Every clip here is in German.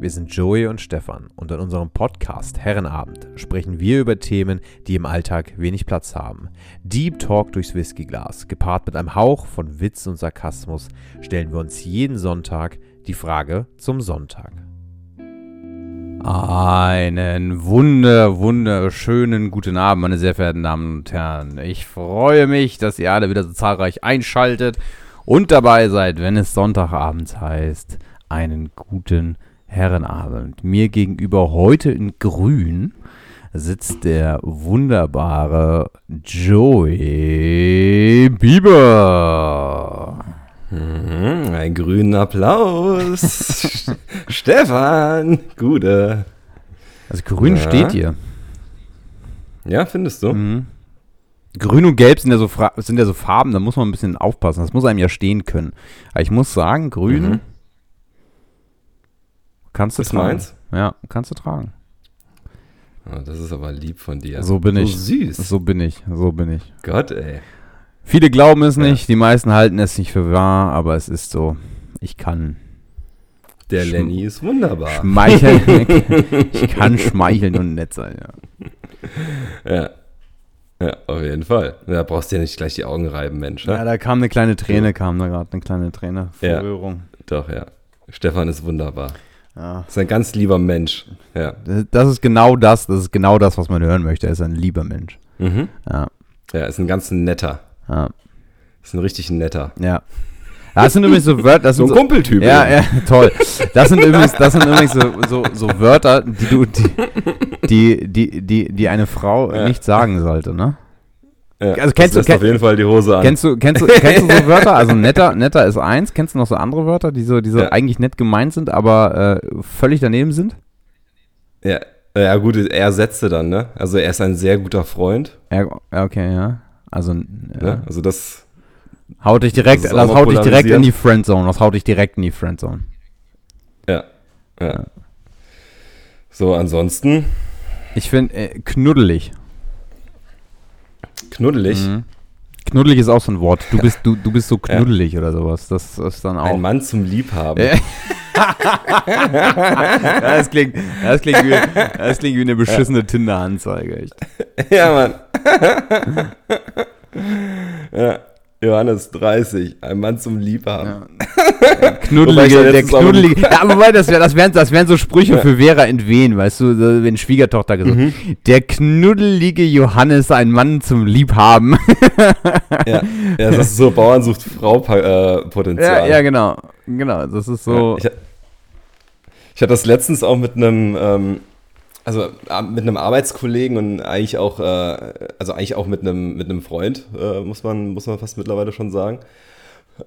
Wir sind Joey und Stefan und in unserem Podcast Herrenabend sprechen wir über Themen, die im Alltag wenig Platz haben. Deep Talk durchs Whiskyglas, gepaart mit einem Hauch von Witz und Sarkasmus, stellen wir uns jeden Sonntag die Frage zum Sonntag. Einen wunder, wunderschönen guten Abend, meine sehr verehrten Damen und Herren. Ich freue mich, dass ihr alle wieder so zahlreich einschaltet und dabei seid, wenn es Sonntagabends heißt. Einen guten Abend. Herrenabend. Mir gegenüber heute in Grün sitzt der wunderbare Joey Bieber. Mhm, ein grünen Applaus. Stefan, gute. Also grün ja. steht hier. Ja, findest du? Mhm. Grün und Gelb sind ja, so, sind ja so Farben, da muss man ein bisschen aufpassen. Das muss einem ja stehen können. Aber ich muss sagen, Grün mhm. Kannst du ist tragen. meins? Ja, kannst du tragen. Oh, das ist aber lieb von dir. So bin so ich. süß. So bin ich. So bin ich. Gott, ey. Viele glauben es nicht, ja. die meisten halten es nicht für wahr, aber es ist so. Ich kann. Der Lenny ist wunderbar. Schmeicheln. ich kann schmeicheln und nett sein, ja. Ja. Ja, auf jeden Fall. Da brauchst du ja nicht gleich die Augen reiben, Mensch. Ja, da kam eine kleine Träne, kam da gerade eine kleine Träne. Verrührung. Ja, doch, ja. Stefan ist wunderbar. Ja. Ist ein ganz lieber Mensch. Ja. Das ist genau das, das ist genau das, was man hören möchte. Er ist ein lieber Mensch. Mhm. Ja. Ja, ist ein ganz netter. Ja. Ist ein richtig netter. Ja. Das sind übrigens so Wörter. so ein so, Kumpeltyp. Ja, ja, toll. Das sind übrigens, das sind übrigens so, so, so Wörter, die du, die, die, die, die, die eine Frau ja. nicht sagen sollte, ne? Ja, also kennst du auf jeden Fall die Hose an. Kennst du, kennst du, kennst du so Wörter? Also netter, netter ist eins. Kennst du noch so andere Wörter, die so, die so ja. eigentlich nett gemeint sind, aber äh, völlig daneben sind? Ja, ja gut, er setzte dann, ne? Also er ist ein sehr guter Freund. Ja, okay, ja. Also, ja. ja also das haut dich direkt, das, das haut dich direkt in die Friendzone. Das haut dich direkt in die Friendzone. Ja, ja. So, ansonsten. Ich finde äh, knuddelig. Knuddelig. Mhm. Knuddelig ist auch so ein Wort. Du bist, du, du bist so knuddelig ja. oder sowas. Das ist dann auch. Ein Mann zum Liebhaben. ja, das, klingt, das, klingt wie, das klingt wie eine beschissene Tinder-Anzeige. Ja, Mann. ja. Johannes 30, ein Mann zum Liebhaben. Ja. Knuddelige, der knuddelige. Ja, aber das, wär, das, wären, das wären so Sprüche ja. für Vera Entwen, weißt du, wenn Schwiegertochter gesagt mhm. Der knuddelige Johannes, ein Mann zum Liebhaben. ja. ja, das ist so Bauern sucht Frau äh, Potenzial. Ja, ja, genau. Genau, das ist so. Ich, ich hatte das letztens auch mit einem. Ähm, also äh, mit einem Arbeitskollegen und eigentlich auch, äh, also eigentlich auch mit einem, mit einem Freund, äh, muss, man, muss man fast mittlerweile schon sagen.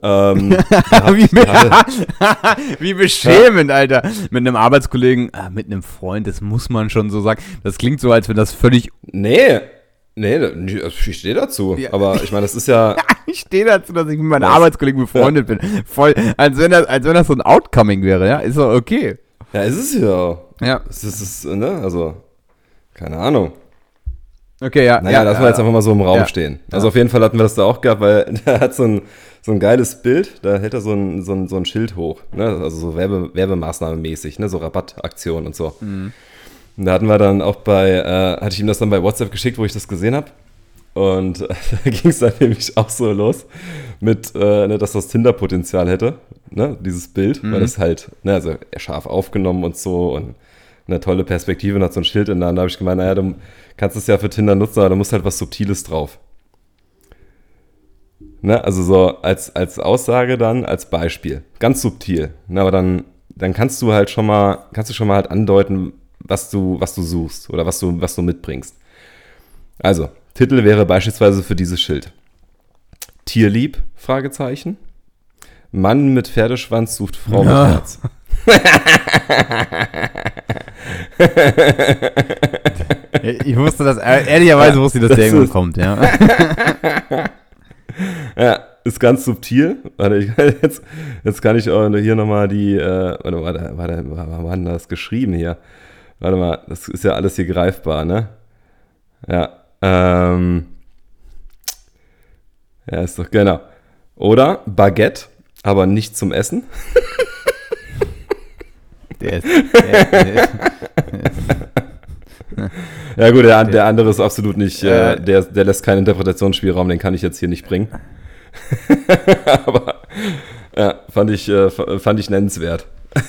Ähm, wie, wie, beschämend, ja. Alter. Mit einem Arbeitskollegen, äh, mit einem Freund, das muss man schon so sagen. Das klingt so, als wenn das völlig. Nee, nee, ich stehe dazu. Ja. Aber ich meine, das ist ja. ich stehe dazu, dass ich mit meinen Arbeitskollegen befreundet ja. bin. Voll, als wenn, das, als wenn das so ein Outcoming wäre, ja. Ist doch okay. Ja, ist es ja. Ja. Es ist, ne, also, keine Ahnung. Okay, ja. Naja, ja, lassen wir jetzt einfach mal so im Raum ja, stehen. Also ja. auf jeden Fall hatten wir das da auch gehabt, weil der hat so ein, so ein geiles Bild, da hält er so ein, so ein, so ein Schild hoch, ne? also so Werbe, Werbemaßnahme mäßig, ne? so Rabattaktionen und so. Mhm. Und da hatten wir dann auch bei, äh, hatte ich ihm das dann bei WhatsApp geschickt, wo ich das gesehen habe. Und äh, da ging es dann nämlich auch so los mit, äh, ne, dass das Tinder-Potenzial hätte, ne, dieses Bild, mhm. weil das halt, ne, also scharf aufgenommen und so und eine tolle Perspektive und hat so ein Schild in der Hand. Da habe ich gemeint, naja, du kannst es ja für Tinder nutzen, aber da muss halt was Subtiles drauf. Ne, also so als, als Aussage dann, als Beispiel. Ganz subtil. Ne, aber dann, dann kannst du halt schon mal, kannst du schon mal halt andeuten, was du, was du suchst oder was du, was du mitbringst. Also, Titel wäre beispielsweise für dieses Schild. Tierlieb? Fragezeichen. Mann mit Pferdeschwanz sucht Frau ja. mit Herz. ich wusste das, ehrlicherweise wusste ich, dass der irgendwann kommt, ja. ja, ist ganz subtil. Warte, ich, jetzt, jetzt kann ich hier nochmal die, äh, warte, warte, warte, wann war denn das geschrieben hier? Warte mal, das ist ja alles hier greifbar, ne? Ja, ähm, ja, ist doch, genau. Oder Baguette, aber nicht zum Essen. Der ist, der, der ist, ja gut, der, der, andere ist absolut nicht, äh, der, der lässt keinen Interpretationsspielraum, den kann ich jetzt hier nicht bringen. Aber ja, fand ich, äh, fand ich nennenswert.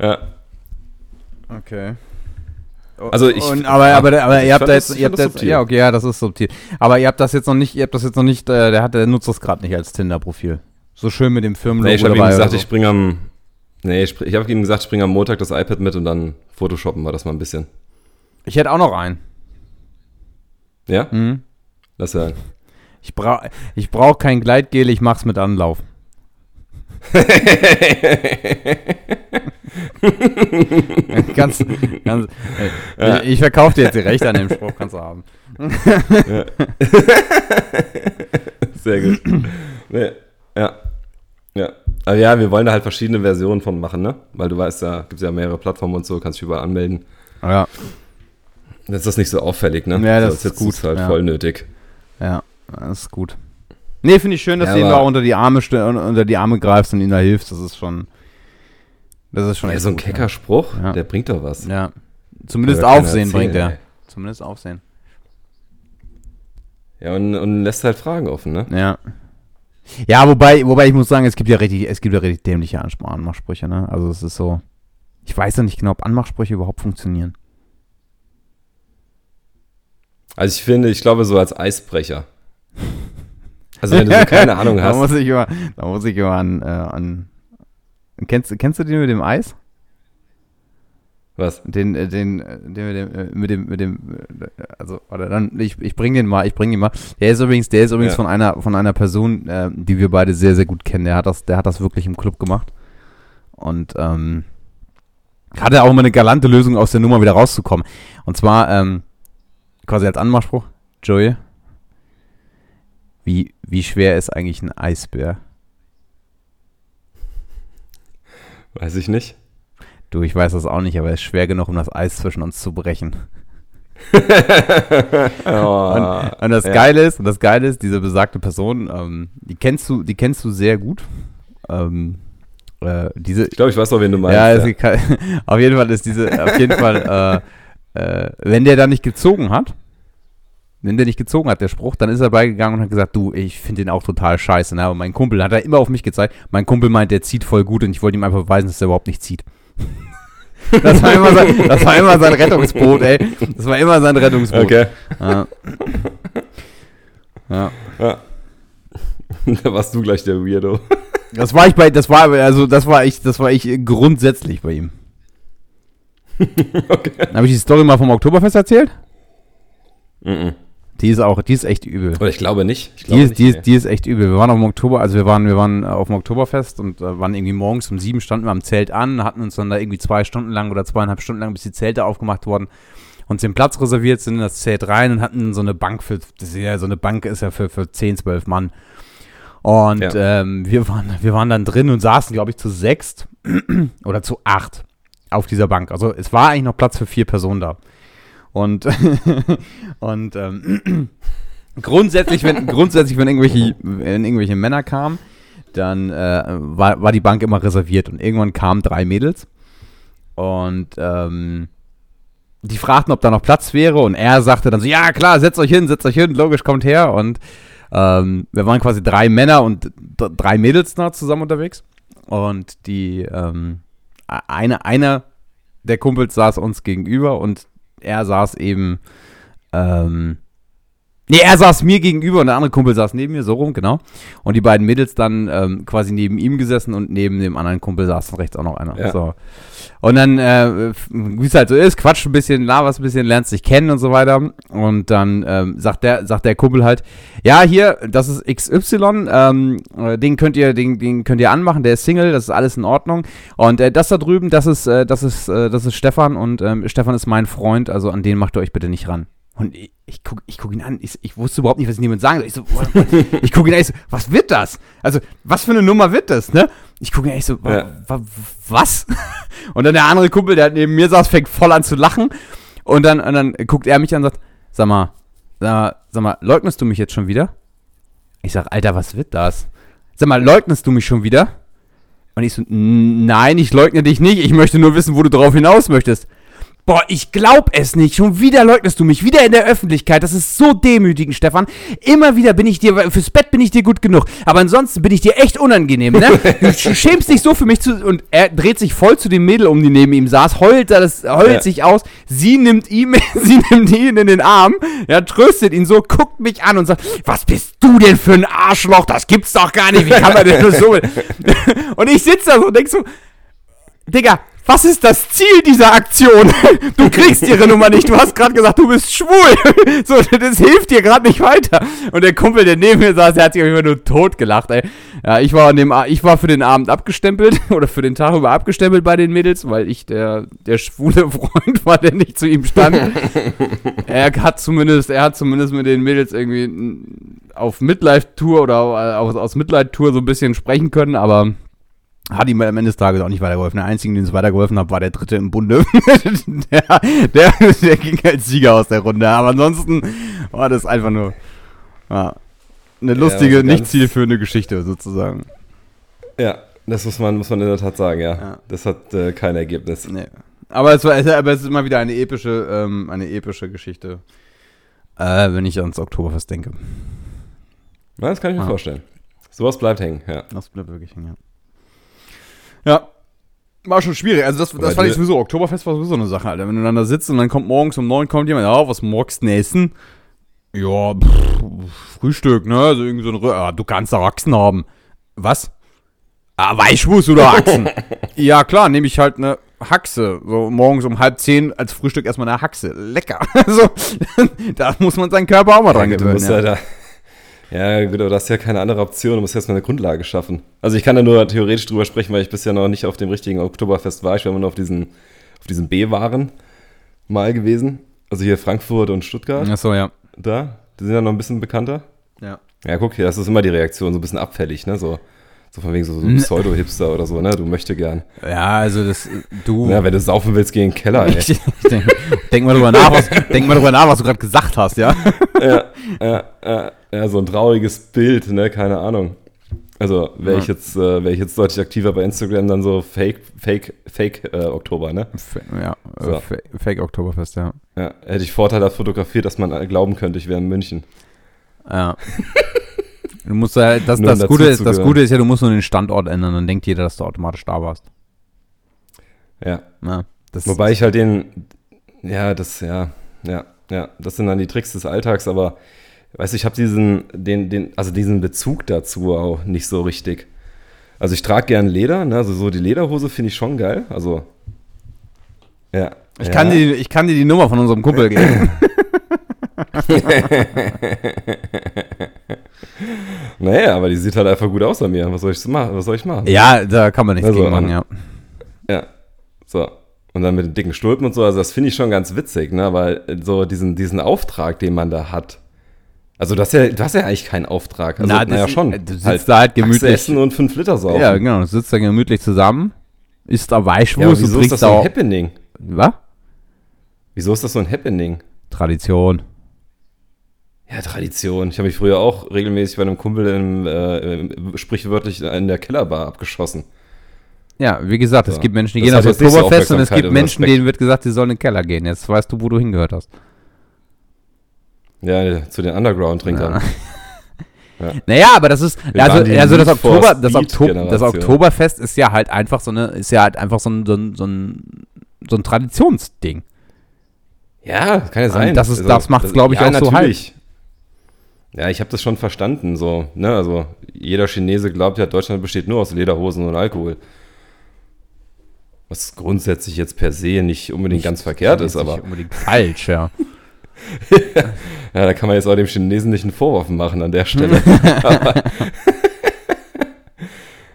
ja. Okay. Also ich, und, aber, aber, aber ihr habt da jetzt, ihr habt das, ja okay, ja, das ist subtil. Aber ihr habt das jetzt noch nicht, ihr habt das jetzt noch nicht, äh, der hat, der nutzt das gerade nicht als Tinder-Profil. So schön mit dem Firmenlogo nee, ich habe ihm gesagt, so. ich bringe am, nee, ich, ich habe ihm gesagt, ich bringe am Montag das iPad mit und dann Photoshoppen wir das mal ein bisschen. Ich hätte auch noch einen. Ja? Mhm. Lass hören. Ich brauche ich brauch kein Gleitgel, ich mach's mit Anlauf. ganz, ganz, ja. ich, ich verkaufe dir jetzt die Rechte an dem Spruch, kannst du haben. ja. Sehr gut. Nee. Ja. Ja. Aber ja, wir wollen da halt verschiedene Versionen von machen, ne? Weil du weißt ja, gibt es ja mehrere Plattformen und so, kannst dich überall anmelden. Ja. Dann ist das nicht so auffällig, ne? Ja, das, das ist gut. Ist halt ja. voll nötig. Ja, das ist gut. Nee, finde ich schön, dass ja, du ihm da unter die Arme unter die Arme greifst und ihm da hilfst. Das ist schon. Das ist schon ja, so ein kecker Spruch, ja. der bringt doch was. Ja. Zumindest Aufsehen erzählen, bringt er. Ey. Zumindest Aufsehen. Ja, und, und lässt halt Fragen offen, ne? Ja. Ja, wobei, wobei ich muss sagen, es gibt ja richtig, es gibt ja richtig dämliche Anmachsprüche, ne? Also es ist so. Ich weiß ja nicht genau, ob Anmachsprüche überhaupt funktionieren. Also ich finde, ich glaube so als Eisbrecher. Also wenn du so keine Ahnung hast. da muss ich immer, da muss ich immer an, äh, an kennst, kennst du den mit dem Eis? Was? Den, äh, den, äh, den mit dem, mit dem, mit dem, also, oder dann, ich, ich bring den mal, ich bring den mal. Der ist übrigens, der ist übrigens ja. von einer, von einer Person, äh, die wir beide sehr, sehr gut kennen. Der hat das, der hat das wirklich im Club gemacht. Und, ähm, hatte auch mal eine galante Lösung aus der Nummer wieder rauszukommen. Und zwar, ähm, quasi als Anmachspruch, Joey, wie, wie schwer ist eigentlich ein Eisbär? Weiß ich nicht. Du, ich weiß das auch nicht, aber es ist schwer genug, um das Eis zwischen uns zu brechen. oh, und, und, das ja. Geile ist, und das Geile ist, diese besagte Person, ähm, die kennst du, die kennst du sehr gut. Ähm, äh, diese, ich glaube, ich weiß auch, wen du meinst. Ja, ja. Kann, auf jeden Fall ist diese, auf jeden Fall, äh, äh, wenn der da nicht gezogen hat, wenn der nicht gezogen hat, der Spruch, dann ist er beigegangen und hat gesagt, du, ich finde den auch total scheiße. Ne? Aber mein Kumpel hat er immer auf mich gezeigt. Mein Kumpel meint, der zieht voll gut und ich wollte ihm einfach beweisen, dass er überhaupt nicht zieht. das, war immer sein, das war immer sein Rettungsboot, ey. Das war immer sein Rettungsboot. Okay. Ja. ja. ja. Da warst du gleich der Weirdo. Das war ich bei, das war, also das war ich, das war ich grundsätzlich bei ihm. okay. Habe ich die Story mal vom Oktoberfest erzählt? Mhm. -mm. Die ist auch, die ist echt übel. Oder ich glaube nicht. Ich glaube die, ist, nicht, die, ist, die ist echt übel. Wir waren auf dem Oktober, also wir waren, wir waren auf dem Oktoberfest und äh, waren irgendwie morgens um sieben standen wir am Zelt an, hatten uns dann da irgendwie zwei Stunden lang oder zweieinhalb Stunden lang, bis die Zelte aufgemacht wurden, uns den Platz reserviert, sind in das Zelt rein und hatten so eine Bank für, das ist ja, so eine Bank ist ja für, für 10, 12 Mann. Und ja. ähm, wir, waren, wir waren dann drin und saßen, glaube ich, zu sechst oder zu acht auf dieser Bank. Also es war eigentlich noch Platz für vier Personen da. Und, und ähm, grundsätzlich, wenn, grundsätzlich, wenn irgendwelche, wenn irgendwelche Männer kamen, dann äh, war, war die Bank immer reserviert. Und irgendwann kamen drei Mädels. Und ähm, die fragten, ob da noch Platz wäre. Und er sagte dann so, ja klar, setzt euch hin, setzt euch hin, logisch, kommt her. Und ähm, wir waren quasi drei Männer und drei Mädels da zusammen unterwegs. Und die ähm, eine, einer der Kumpels saß uns gegenüber und er saß eben, ähm, nee, er saß mir gegenüber und der andere Kumpel saß neben mir, so rum, genau. Und die beiden Mädels dann ähm, quasi neben ihm gesessen und neben dem anderen Kumpel saß dann rechts auch noch einer. Ja. So. Und dann, äh, wie es halt so ist, quatscht ein bisschen, laberst ein bisschen, lernst dich kennen und so weiter. Und dann ähm, sagt, der, sagt der Kumpel halt, ja, hier, das ist XY, ähm, äh, den könnt ihr, den, den könnt ihr anmachen, der ist Single, das ist alles in Ordnung. Und äh, das da drüben, das ist, äh, das ist, äh, das ist Stefan und ähm, Stefan ist mein Freund, also an den macht ihr euch bitte nicht ran. Und ich, ich gucke ich guck ihn an, ich, ich, wusste überhaupt nicht, was ich jemand sagen soll. Ich, so, ich gucke ihn an, ich so, was wird das? Also, was für eine Nummer wird das, ne? Ich gucke ihn an, ich so, ja. was? Und dann der andere Kumpel, der neben mir saß, fängt voll an zu lachen. Und dann, und dann guckt er mich an und sagt, sag mal, sag mal, sag mal, leugnest du mich jetzt schon wieder? Ich sag, Alter, was wird das? Sag mal, leugnest du mich schon wieder? Und ich so, nein, ich leugne dich nicht, ich möchte nur wissen, wo du drauf hinaus möchtest. Boah, ich glaub es nicht. Schon wieder leugnest du mich. Wieder in der Öffentlichkeit. Das ist so demütigend, Stefan. Immer wieder bin ich dir, fürs Bett bin ich dir gut genug. Aber ansonsten bin ich dir echt unangenehm, ne? Du schämst dich so für mich zu. Und er dreht sich voll zu dem Mädel um, die neben ihm saß, heult, das, heult ja. sich aus. Sie nimmt ihm, sie nimmt ihn in den Arm, ja, tröstet ihn so, guckt mich an und sagt, was bist du denn für ein Arschloch? Das gibt's doch gar nicht. Wie kann man denn nur so? und ich sitze da so und denk so, Digga, was ist das Ziel dieser Aktion? Du kriegst ihre Nummer nicht. Du hast gerade gesagt, du bist schwul. So, das hilft dir gerade nicht weiter. Und der Kumpel, der neben mir saß, der hat sich immer nur tot gelacht, ey. Ja, ich war, an dem, ich war für den Abend abgestempelt oder für den Tag über abgestempelt bei den Mädels, weil ich der, der schwule Freund war, der nicht zu ihm stand. er hat zumindest, er hat zumindest mit den Mädels irgendwie auf Midlife-Tour oder aus, aus Midlife-Tour so ein bisschen sprechen können, aber hat ihm am Ende des Tages auch nicht weitergeholfen. Der Einzige, den es weitergeholfen hat, war der Dritte im Bunde. der, der, der, ging als Sieger aus der Runde. Aber ansonsten war das einfach nur ja, eine lustige, ja, nicht zielführende Geschichte sozusagen. Ja, das muss man, muss man in der Tat sagen, ja. ja. Das hat äh, kein Ergebnis. Nee. Aber es, war, aber es ist immer wieder eine epische, ähm, eine epische Geschichte, äh, wenn ich ans Oktoberfest denke. Das kann ich mir vorstellen. Sowas bleibt hängen, ja. Das bleibt wirklich hängen, ja. Ja. War schon schwierig. Also das, das fand ich sowieso, Oktoberfest war sowieso eine Sache, Alter. Wenn du dann da sitzt und dann kommt morgens um neun kommt jemand, ja, was morgens essen? Ja, pff, Frühstück, ne? Also irgendwie so ein, Rö ah, du kannst Achsen haben. Was? Ah, Weichwurst oder Achsen? ja, klar, nehme ich halt eine Haxe. So morgens um halb zehn als Frühstück erstmal eine Haxe. Lecker. Also, da muss man seinen Körper auch mal dran gewöhnen. Ja. Ja. Gut, aber das ist ja keine andere Option. Du musst erstmal eine Grundlage schaffen. Also ich kann da nur theoretisch drüber sprechen, weil ich bisher noch nicht auf dem richtigen Oktoberfest war. Ich war immer nur auf diesen, auf diesen B-Waren mal gewesen. Also hier Frankfurt und Stuttgart. Ach so, ja. Da. Die sind ja noch ein bisschen bekannter. Ja. Ja, guck, das ist immer die Reaktion, so ein bisschen abfällig, ne? So, so von wegen so, so Pseudo-Hipster oder so, ne? Du möchtest gern. Ja, also das, du. Ja, wenn du saufen willst, geh in den Keller, ey. Ich, denk, denk, mal drüber nach, was, denk mal drüber nach, was du gerade gesagt hast, ja? Ja, ja, ja, ja, so ein trauriges Bild, ne? Keine Ahnung. Also wäre ich jetzt, äh, wäre ich jetzt deutlich aktiver bei Instagram, dann so Fake, Fake, Fake äh, Oktober, ne? Ja, äh, so. Fake Oktoberfest, ja. Ja, hätte ich Vorteile fotografiert, dass man glauben könnte, ich wäre in München. Ja. Du musst ja, das, das, Gute ist, das Gute ist ja, du musst nur den Standort ändern, dann denkt jeder, dass du automatisch da warst. Ja. ja Wobei ich halt den, ja, das, ja, ja, ja, das sind dann die Tricks des Alltags, aber weißt du, ich habe diesen, den, den, also diesen Bezug dazu auch nicht so richtig. Also ich trage gern Leder, ne? also so die Lederhose finde ich schon geil. Also, ja. Ich, ja. Kann dir, ich kann dir die Nummer von unserem Kumpel geben. naja, aber die sieht halt einfach gut aus an mir. Was soll ich machen? Was soll ich machen? Ja, da kann man nichts also, gegen machen, ja. Ja. So. Und dann mit den dicken Stulpen und so, also das finde ich schon ganz witzig, ne? Weil so diesen, diesen Auftrag, den man da hat. Also du hast ja, du hast ja eigentlich keinen Auftrag. Also, Na, naja, schon. Du sitzt halt da halt gemütlich. essen und fünf Liter saufen. Ja, genau. Du sitzt da gemütlich zusammen, isst da Weichwurst ja, wieso ist das so ein Happening? Was? Wieso ist das so ein Happening? Tradition. Ja, Tradition. Ich habe mich früher auch regelmäßig bei einem Kumpel im, äh, sprichwörtlich in der Kellerbar abgeschossen. Ja, wie gesagt, so. es gibt Menschen, die das gehen aufs Oktoberfest und es gibt Menschen, denen wird gesagt, sie sollen in den Keller gehen. Jetzt weißt du, wo du hingehört hast. Ja, zu den Underground-Trinkern. Ja. Ja. Naja, aber das ist, also, also das, Oktober, das, Oktober, das Oktoberfest ist ja halt einfach so eine, ist ja halt einfach so ein, so ein, so ein, so ein Traditionsding. Ja, kann ja sein. das, also, das macht es, glaube ich, ja, auch natürlich. so halt. Ja, ich habe das schon verstanden, so, ne, also jeder Chinese glaubt ja, Deutschland besteht nur aus Lederhosen und Alkohol. Was grundsätzlich jetzt per se nicht unbedingt nicht, ganz verkehrt ist, aber. Nicht unbedingt falsch, ja. ja, da kann man jetzt auch dem Chinesen nicht einen Vorwurf machen an der Stelle.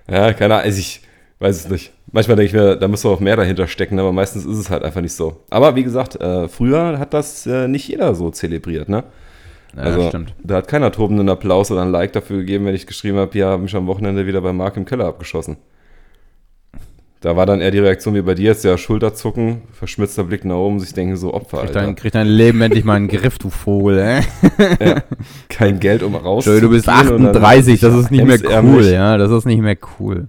ja, keine Ahnung, also ich weiß es nicht. Manchmal denke ich mir, da müsste auch mehr dahinter stecken, aber meistens ist es halt einfach nicht so. Aber wie gesagt, äh, früher hat das äh, nicht jeder so zelebriert, ne? Ja, also, stimmt. Da hat keiner tobenden Applaus oder ein Like dafür gegeben, wenn ich geschrieben habe, ja, habe mich am Wochenende wieder bei Marc im Keller abgeschossen. Da war dann eher die Reaktion wie bei dir jetzt, ja, Schulterzucken, verschmitzter Blick nach oben, sich denken, so Opfer, krieg dein, krieg dein Leben endlich mal einen Griff, du Vogel, ey. ja, kein Geld, um rauszugehen. Du bist 38, das ist nicht mehr cool, ja, das ist nicht mehr cool.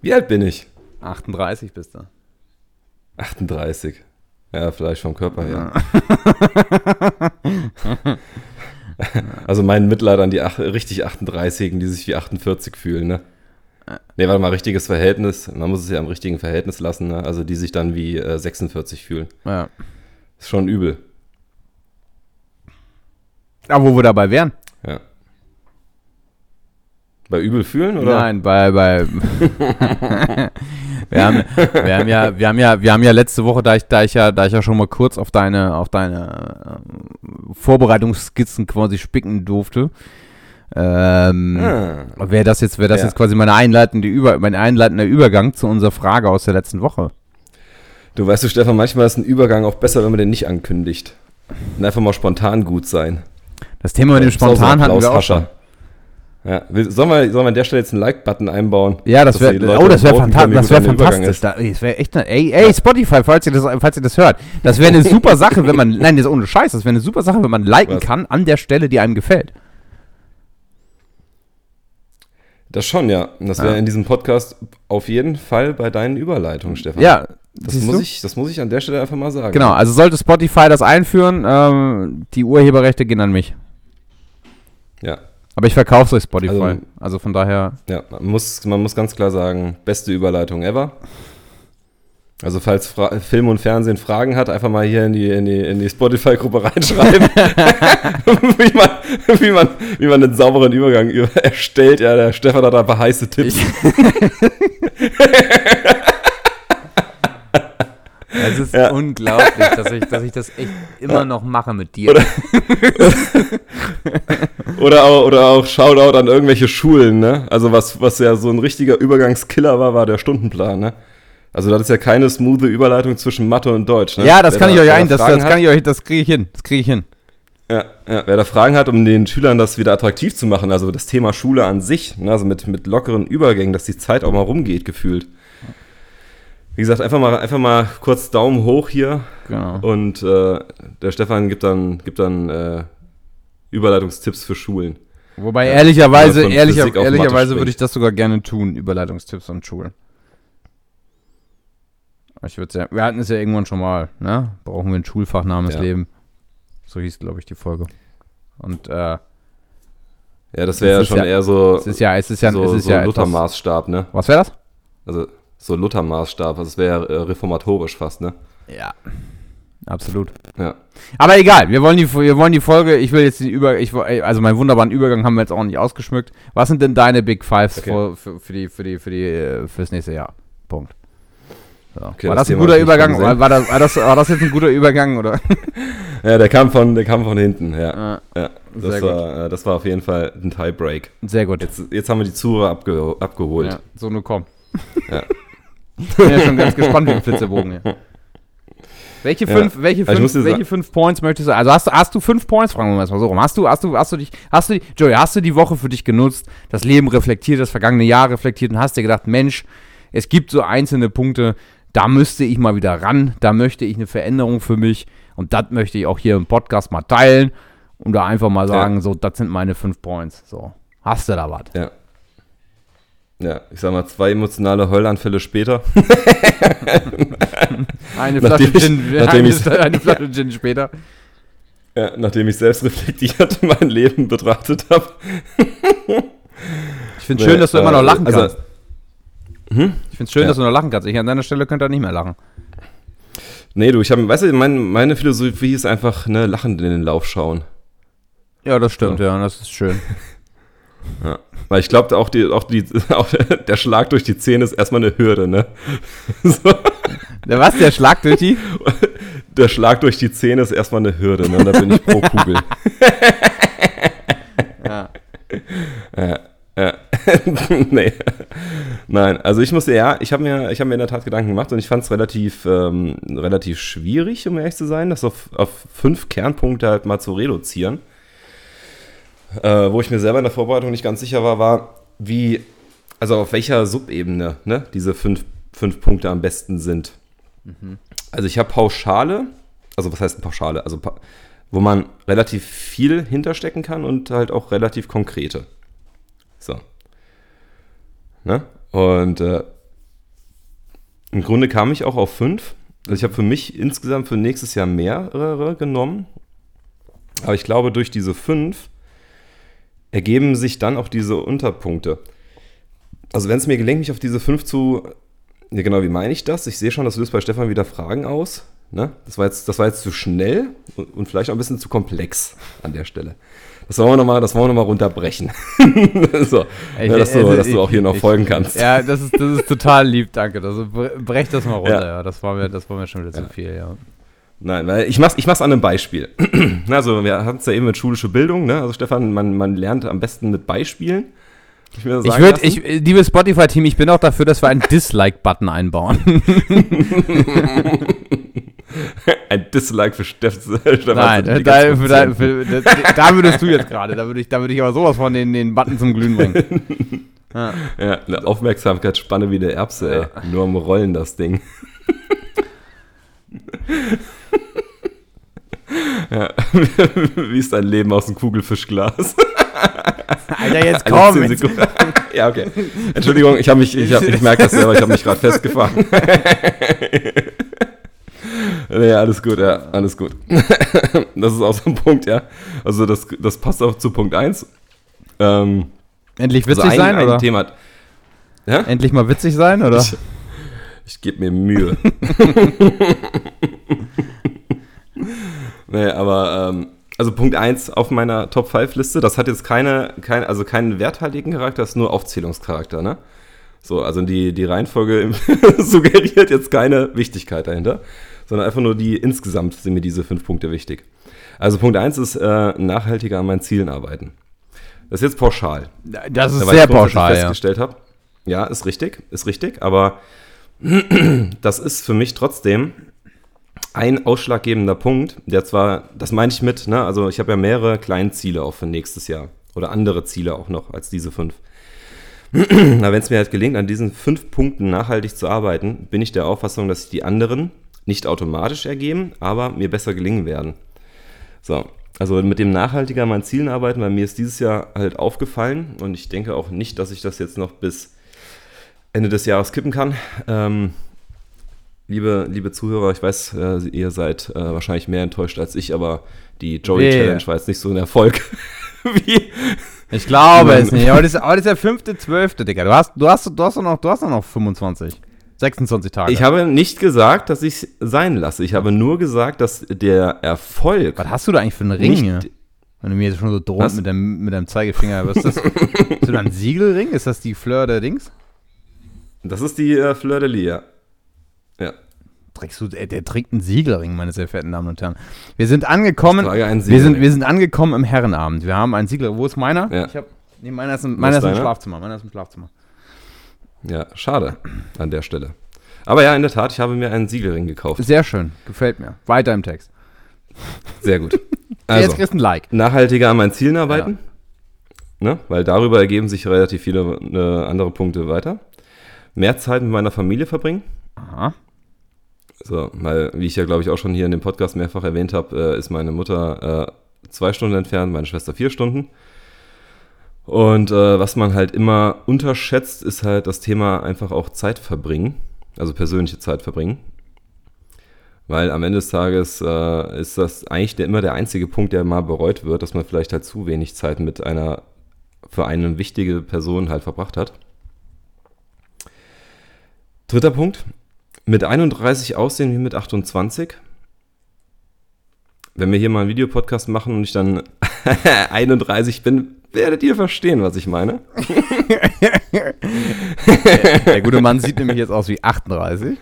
Wie alt bin ich? 38 bist du. 38. Ja, vielleicht vom Körper her. also mein Mitleid an die ach, richtig 38-Jährigen, die sich wie 48 fühlen, ne? Ne, warte mal, richtiges Verhältnis. Man muss es ja im richtigen Verhältnis lassen, ne? Also die sich dann wie äh, 46 fühlen. Ja. Ist schon übel. Aber wo wir dabei wären? Ja. Bei übel fühlen oder? Nein, bei, bei wir, haben, wir haben ja, wir haben ja, wir haben ja letzte Woche, da ich, da ich ja, da ich ja schon mal kurz auf deine, auf deine äh, Vorbereitungsskizzen quasi spicken durfte, ähm, Ah. wäre das jetzt, wäre das Ja. jetzt quasi meine einleitende Über, mein einleitender Übergang zu unserer Frage aus der letzten Woche. Du weißt du, Stefan, manchmal ist ein Übergang auch besser, wenn man den nicht ankündigt. Und einfach mal spontan gut sein. Das Thema mit dem ein Spontan hatten wir auch schon. Ja, sollen wir, sollen wir an der Stelle jetzt einen Like-Button einbauen? Ja, das wäre, oh, das können, fantastisch. Das wäre fantastisch. Da, ey, das wäre echt eine, ey, ey, Spotify, falls ihr das, falls ihr das hört. Das wäre eine super Sache, wenn man, nein, das ist ohne Scheiß, das wäre eine super Sache, wenn man liken Was? kann an der Stelle, die einem gefällt. Das schon, ja. Das wäre Ja. in diesem Podcast auf jeden Fall bei deinen Überleitungen, Stefan. Ja, Das muss, du? ich, das muss ich an der Stelle einfach mal sagen. Genau, also sollte Spotify das einführen, ähm, die Urheberrechte gehen an mich. Ja, Aber ich verkaufe es euch Spotify. Also, Also- von daher, ja man, muss, man muss ganz klar sagen, beste Überleitung ever. Also falls Fra Film und Fernsehen Fragen hat, einfach mal hier in die, in die, in die Spotify-Gruppe reinschreiben, wie, man, wie, man, wie man einen sauberen Übergang über erstellt. Ja, der Stefan hat da ein paar heiße Tipps. es ist Ja. unglaublich, dass ich, dass ich das echt immer noch mache mit dir. Oder- Oder auch, oder auch Shoutout an irgendwelche Schulen, ne? Also was, was ja so ein richtiger Übergangskiller war, war der Stundenplan, ne? Also das ist ja keine smoothe Überleitung zwischen Mathe und Deutsch, ne? ja, das Wer kann da- ich euch ein, das, das kann ich euch, das kriege ich hin. Das kriege ich hin. Ja, ja, wer da Fragen hat, um den Schülern das wieder attraktiv zu machen, also das Thema Schule an sich, ne, also mit, mit lockeren Übergängen, dass die Zeit auch mal rumgeht, gefühlt. Wie gesagt, einfach mal, einfach mal kurz Daumen hoch hier Genau. und äh, der Stefan gibt dann, gibt dann äh, Überleitungstipps für Schulen. Wobei Ja, ehrlicherweise, ehrlicher, ehrlicherweise würde ich das sogar gerne tun, Überleitungstipps an Schulen. Ich würde ja, wir hatten es ja irgendwann schon mal, ne? Brauchen wir ein Schulfach namens Ja. Leben. So hieß, glaube ich, die Folge. Und äh, Ja, das wäre ja schon ja- eher so, es ist ja, es ist ja, so, es ist so ja Luther-Maßstab, ne? Was wäre das? Also so Luther-Maßstab, also es wäre äh, reformatorisch fast, ne? Ja. Absolut. Ja. Aber egal, wir wollen die, wir wollen die Folge, ich will jetzt die Über, ich, woll- also meinen wunderbaren Übergang haben wir jetzt auch nicht ausgeschmückt. Was sind denn deine Big Fives Okay. für, für, für die, für die, für die, äh, fürs nächste Jahr? Punkt. So. Okay, war das das ein guter Übergang? War, war, das, war, das, war das jetzt ein guter Übergang oder? Ja, der kam von, der kam von hinten, ja. Ah, ja das, war, äh, das war auf jeden Fall ein Tiebreak. Sehr gut. Jetzt, jetzt haben wir die Zure abge abgeholt. Ja, so nur komm. Ja. Ich bin ja schon ganz gespannt dem Flitzebogen hier. Welche Ja. fünf, welche Also fünf, welche fünf Points möchtest du? Also hast du, hast du fünf Points? Fragen wir mal so rum. Hast du, hast du, hast du dich, hast du, Joey, hast du die Woche für dich genutzt, das Leben reflektiert, das vergangene Jahr reflektiert und hast dir gedacht, Mensch, es gibt so einzelne Punkte, da müsste ich mal wieder ran, da möchte ich eine Veränderung für mich und das möchte ich auch hier im Podcast mal teilen und da einfach mal sagen, so, das sind meine fünf Points. So, hast du da was? Ja. Ja, ich sag mal, zwei emotionale Heulanfälle später. Eine Nachdem Flasche ich- Gin, nachdem eine, ich- eine Flasche Gin später. Ja, nachdem ich selbst reflektiert mein Leben betrachtet habe. Ich finde es schön, dass du immer noch lachen also, kannst. Ich finde es schön, Ja. dass du noch lachen kannst. Ich an deiner Stelle könnte da nicht mehr lachen. Nee, du, ich habe, weißt du, mein, meine Philosophie ist einfach, ne, lachend in den Lauf schauen. Ja, das stimmt, ja, das ist schön. Ja. Weil ich glaube, auch, die, auch, die, auch der Schlag durch die Zähne ist erstmal eine Hürde, ne? So, Der was, der Schlag durch die? der Schlag durch die Zähne ist erstmal eine Hürde, ne? Da bin ich pro Kugel. Ja. Ja, ja. nee. Nein, also ich muss ja, ich habe mir, ich mir in der Tat Gedanken gemacht und ich fand es relativ, ähm, relativ schwierig, um ehrlich zu sein, das auf, auf fünf Kernpunkte halt mal zu reduzieren. Äh, wo ich mir selber in der Vorbereitung nicht ganz sicher war, war, wie, also auf welcher Subebene ne, diese fünf, fünf Punkte am besten sind. Also ich habe Pauschale, also was heißt Pauschale? Also pa- wo man relativ viel hinterstecken kann und halt auch relativ konkrete. So. Ne? Und äh, Im Grunde kam ich auch auf fünf. Also ich habe für mich insgesamt für nächstes Jahr mehrere genommen. Aber ich glaube, durch diese fünf ergeben sich dann auch diese Unterpunkte. Also wenn es mir gelingt, mich auf diese fünf zu... Ja, genau, wie meine ich das? Ich sehe schon, das löst bei Stefan wieder Fragen aus. Ne? Das, war jetzt, das war jetzt zu schnell und, und vielleicht auch ein bisschen zu komplex an der Stelle. Das wollen wir nochmal noch, runterbrechen. so, ich, ja, dass, du, also, dass du auch hier noch ich, folgen kannst. Ja, das ist, das ist total lieb, danke. Also brech das mal runter, ja. ja. Das, war mir, das war mir schon wieder ja. zu viel, ja. Nein, weil ich mach's, ich mach's an einem Beispiel. also, wir hatten es ja eben mit schulische Bildung, ne? Also, Stefan, man, man lernt am besten mit Beispielen. Ich, ich würde, ich, liebes Spotify-Team, ich bin auch dafür, dass wir einen Dislike-Button einbauen. Ein Dislike für Stefan. Nein, da, da, für, da, würdest du jetzt gerade, da würde ich, würd ich aber sowas von den, den Button zum Glühen bringen. Ja, ja eine Aufmerksamkeitsspanne wie der Erbse, ey. Nur am Rollen das Ding. ja. Wie ist dein Leben aus dem Kugelfischglas? Alter, jetzt komm. ja, okay. Entschuldigung, ich, mich, ich, ich merke das selber, ich habe mich gerade festgefahren. Nee, alles gut, ja, alles gut. das ist auch so ein Punkt, ja. Also das, das passt auch zu Punkt 1. Ähm, Endlich witzig also ein, sein, ein oder? Thema, ja? Endlich mal witzig sein, oder? Ich, ich gebe mir Mühe. nee, aber ähm, also Punkt 1 auf meiner Top 5 Liste, das hat jetzt keine, keine also keinen werthaltigen Charakter, das ist nur Aufzählungscharakter, ne? So, also die, die Reihenfolge suggeriert jetzt keine Wichtigkeit dahinter sondern einfach nur die, insgesamt sind mir diese fünf Punkte wichtig. Also Punkt 1 ist äh, nachhaltiger an meinen Zielen arbeiten. Das ist jetzt pauschal. Das ist da, sehr ich pauschal, festgestellt ja. habe. Ja, ist richtig, ist richtig, aber das ist für mich trotzdem ein ausschlaggebender Punkt, der zwar, das meine ich mit, ne, also ich habe ja mehrere kleine Ziele auch für nächstes Jahr oder andere Ziele auch noch als diese fünf. Aber wenn es mir halt gelingt, an diesen fünf Punkten nachhaltig zu arbeiten, bin ich der Auffassung, dass ich die anderen nicht automatisch ergeben, aber mir besser gelingen werden. So, also mit dem nachhaltiger an meinen Zielen arbeiten, weil mir ist dieses Jahr halt aufgefallen und ich denke auch nicht, dass ich das jetzt noch bis Ende des Jahres kippen kann. Ähm, liebe, liebe Zuhörer, ich weiß, äh, ihr seid äh, wahrscheinlich mehr enttäuscht als ich, aber die Joey nee. Challenge war jetzt nicht so ein Erfolg wie. Ich glaube es nicht. Aber das, aber das ist der fünfte, zwölfte, Digga. Du hast, du hast, du hast, noch, du hast noch 25. 26 Tage. Ich habe nicht gesagt, dass ich es sein lasse. Ich habe nur gesagt, dass der Erfolg. Was hast du da eigentlich für einen Ring hier? Wenn du mir jetzt schon so drohst mit deinem, mit deinem Zeigefinger. Was ist das? ist das ein Siegelring? Ist das die Fleur der Dings? Das ist die äh, Fleur de Lis, ja. ja. Trägst du, der, der trägt einen Siegelring, meine sehr verehrten Damen und Herren. Wir sind angekommen. Wir sind, wir sind angekommen im Herrenabend. Wir haben einen Siegelring. Wo ist meiner? Ja. Ich hab, nee, meiner ist, im, meiner ist im Schlafzimmer. Meiner ist im Schlafzimmer. Ja, schade an der Stelle. Aber ja, in der Tat, ich habe mir einen Siegelring gekauft. Sehr schön, gefällt mir. Weiter im Text. Sehr gut. Also, Jetzt kriegst du ein Like. Nachhaltiger an meinen Zielen arbeiten. Ja. Ne? Weil darüber ergeben sich relativ viele äh, andere Punkte weiter. Mehr Zeit mit meiner Familie verbringen. Aha. So, weil, wie ich ja, glaube ich, auch schon hier in dem Podcast mehrfach erwähnt habe, äh, ist meine Mutter äh, zwei Stunden entfernt, meine Schwester vier Stunden. Und äh, was man halt immer unterschätzt, ist halt das Thema einfach auch Zeit verbringen, also persönliche Zeit verbringen. Weil am Ende des Tages äh, ist das eigentlich der, immer der einzige Punkt, der mal bereut wird, dass man vielleicht halt zu wenig Zeit mit einer für eine wichtige Person halt verbracht hat. Dritter Punkt, mit 31 aussehen wie mit 28. Wenn wir hier mal einen Videopodcast machen und ich dann 31 bin, werdet ihr verstehen, was ich meine. Der gute Mann sieht nämlich jetzt aus wie 38.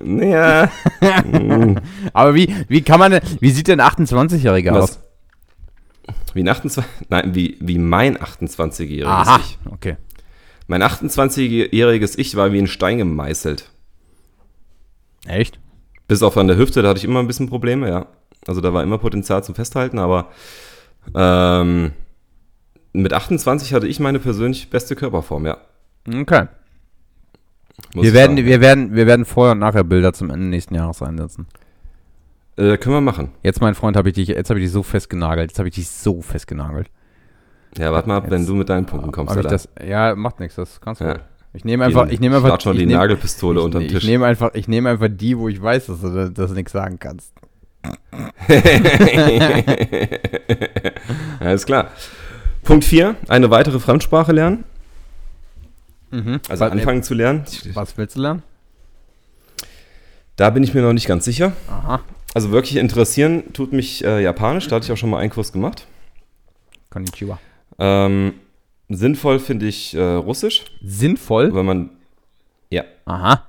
Naja. Aber wie, wie kann man wie sieht denn ein 28-Jähriger aus? Wie ein 28, nein, wie, wie mein 28-jähriges Ich. okay. Mein 28-jähriges Ich war wie ein Stein gemeißelt. Echt? Bis auf an der Hüfte, da hatte ich immer ein bisschen Probleme, ja. Also da war immer Potenzial zum Festhalten, aber ähm, mit 28 hatte ich meine persönlich beste Körperform, ja. Okay. wir werden, sagen, wir, werden, wir werden vorher und nachher Bilder zum Ende nächsten Jahres einsetzen. Äh, können wir machen. Jetzt, mein Freund, habe ich dich, jetzt habe ich dich so festgenagelt. Jetzt habe ich dich so festgenagelt. Ja, warte mal ab, jetzt, wenn du mit deinen Punkten kommst. Ich das, ja, macht nichts, das kannst du. Ja. Ich nehme einfach, ich nehme einfach, schon ich die nehm- Nagelpistole ich, unterm Ich Tisch. nehme einfach, ich nehme einfach die, wo ich weiß, dass du das nichts sagen kannst. Alles klar. Punkt 4, eine weitere Fremdsprache lernen. Mhm. Also was, anfangen zu lernen. Was willst du lernen? Da bin ich mir noch nicht ganz sicher. Aha. Also wirklich interessieren tut mich äh, Japanisch. Da hatte ich auch schon mal einen Kurs gemacht. Konnichiwa. Ähm, sinnvoll finde ich äh, Russisch, Sinnvoll? weil man, ja, Aha.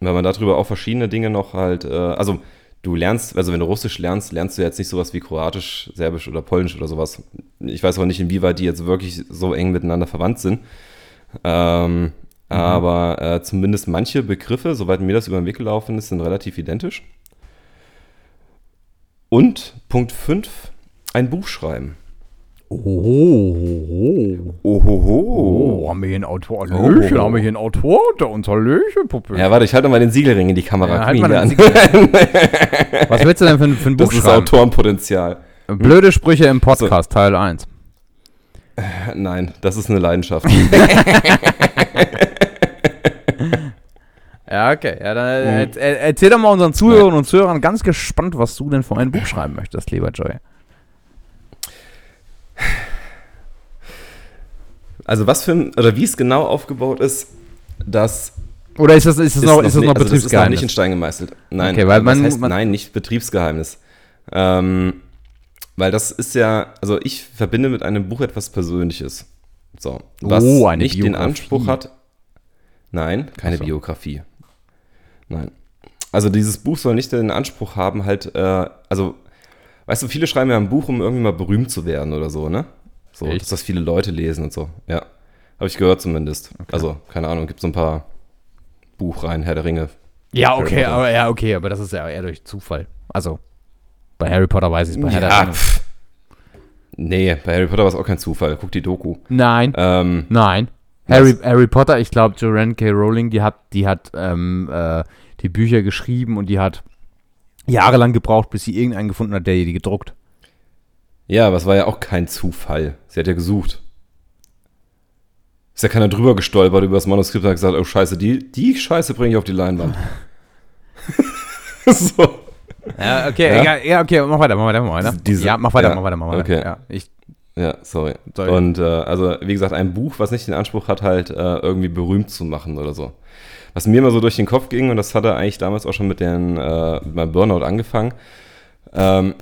weil man darüber auch verschiedene Dinge noch halt, äh, also du lernst, also wenn du Russisch lernst, lernst du jetzt nicht sowas wie Kroatisch, Serbisch oder Polnisch oder sowas. Ich weiß auch nicht, inwieweit die jetzt wirklich so eng miteinander verwandt sind. Ähm, Aber äh, zumindest manche Begriffe, soweit mir das über den Weg gelaufen ist, sind relativ identisch. Und Punkt 5, ein Buch schreiben. Oh, Ohoho. oh, haben wir hier einen Autor? Hallöchen, haben wir hier einen Autor? Der uns Hallöchen, Puppe. Ja, warte, ich halte mal den Siegelring in die Kamera. Ja, halt mal an. Was willst du denn für, ein- für ein Buch Das ist schreiben? Autorenpotenzial. Blöde Sprüche im Podcast, Teil 1. Nein, das ist eine Leidenschaft. Ja, okay. Ja, dann äh, er, er, erzähl doch mal unseren Zuhörern und Zuhörern ganz gespannt, was du denn für ein Buch schreiben möchtest, lieber Joey. Also was für ein, oder wie es genau aufgebaut ist, das Oder ist das, ist das noch, ist das nicht- noch also das ist noch Betriebsgeheimnis? nicht in Stein gemeißelt. Nein, Okay, weil was man- heißt, man- nein, nicht Betriebsgeheimnis. Ähm, weil das ist ja, also ich verbinde mit einem Buch etwas Persönliches. So, was Oh, nicht den Biografie. Anspruch hat. Nein, keine so. Biografie. Nein. Also dieses Buch soll nicht den Anspruch haben, halt, äh, also, weißt du, viele schreiben ja ein Buch, um irgendwie mal berühmt zu werden oder so, ne? So, Echt? dass das viele Leute lesen und so. Ja. Habe ich gehört zumindest. Also, keine Ahnung, gibt so ein paar Buchreihen, Herr der Ringe. ja, okay, aber, ja, okay, aber das ist ja eher durch Zufall. Also, bei Harry Potter weiß ich es, bei Herr der Ja, Ringe. pff. Nee, bei Harry Potter war es auch kein Zufall. Guck die Doku. Nein, Ähm, nein. Harry, Harry Potter, ich glaube, Joanne K. Rowling, die hat, die hat ähm, äh, die Bücher geschrieben und die hat jahrelang gebraucht, bis sie irgendeinen gefunden hat, der die gedruckt. ja, aber es war ja auch kein Zufall. Sie hat ja gesucht. Ist ja keiner drüber gestolpert über das Manuskript und hat gesagt, oh scheiße, die, die Scheiße bringe ich auf die Leinwand. so. Ja, okay, Ja? egal, ja, okay, mach weiter, mach weiter, mach weiter. Diese- ja, mach weiter, ja, mach weiter, mach weiter. okay. Ja, ich, Ja, sorry. Sorry. Und äh, also, wie gesagt, ein Buch, was nicht den Anspruch hat, halt äh, irgendwie berühmt zu machen oder so. Was mir immer so durch den Kopf ging, und das hatte eigentlich damals auch schon mit, den, äh, mit meinem Burnout angefangen, ähm,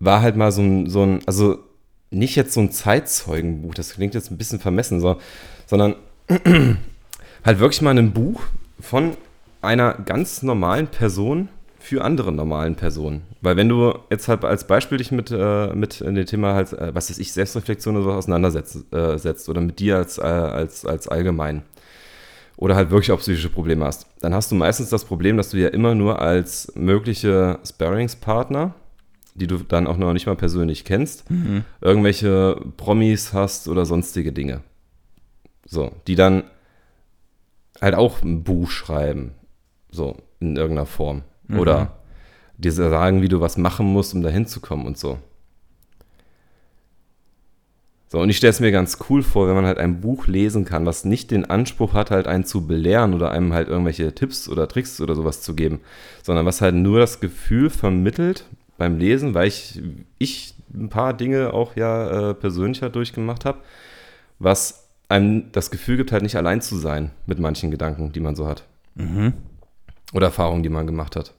war halt mal so ein, so ein, also nicht jetzt so ein Zeitzeugenbuch, das klingt jetzt ein bisschen vermessen, so, sondern halt wirklich mal ein Buch von einer ganz normalen Person für andere normalen Personen. Weil wenn du jetzt halt als Beispiel dich mit, äh, mit in dem Thema halt, äh, was weiß ich, Selbstreflexion oder so auseinandersetzt äh, setzt oder mit dir als, äh, als, als allgemein oder halt wirklich auch psychische Probleme hast, dann hast du meistens das Problem, dass du ja immer nur als mögliche Sparringspartner, die du dann auch noch nicht mal persönlich kennst, irgendwelche Promis hast oder sonstige Dinge. So, die dann halt auch ein Buch schreiben, so in irgendeiner Form. Oder dir sagen, wie du was machen musst, um da hinzukommen und so. So, und ich stelle es mir ganz cool vor, wenn man halt ein Buch lesen kann, was nicht den Anspruch hat, halt einen zu belehren oder einem halt irgendwelche Tipps oder Tricks oder sowas zu geben, sondern was halt nur das Gefühl vermittelt beim Lesen, weil ich, ich ein paar Dinge auch ja äh, persönlich halt durchgemacht habe, was einem das Gefühl gibt, halt nicht allein zu sein mit manchen Gedanken, die man so hat. Oder Erfahrungen, die man gemacht hat.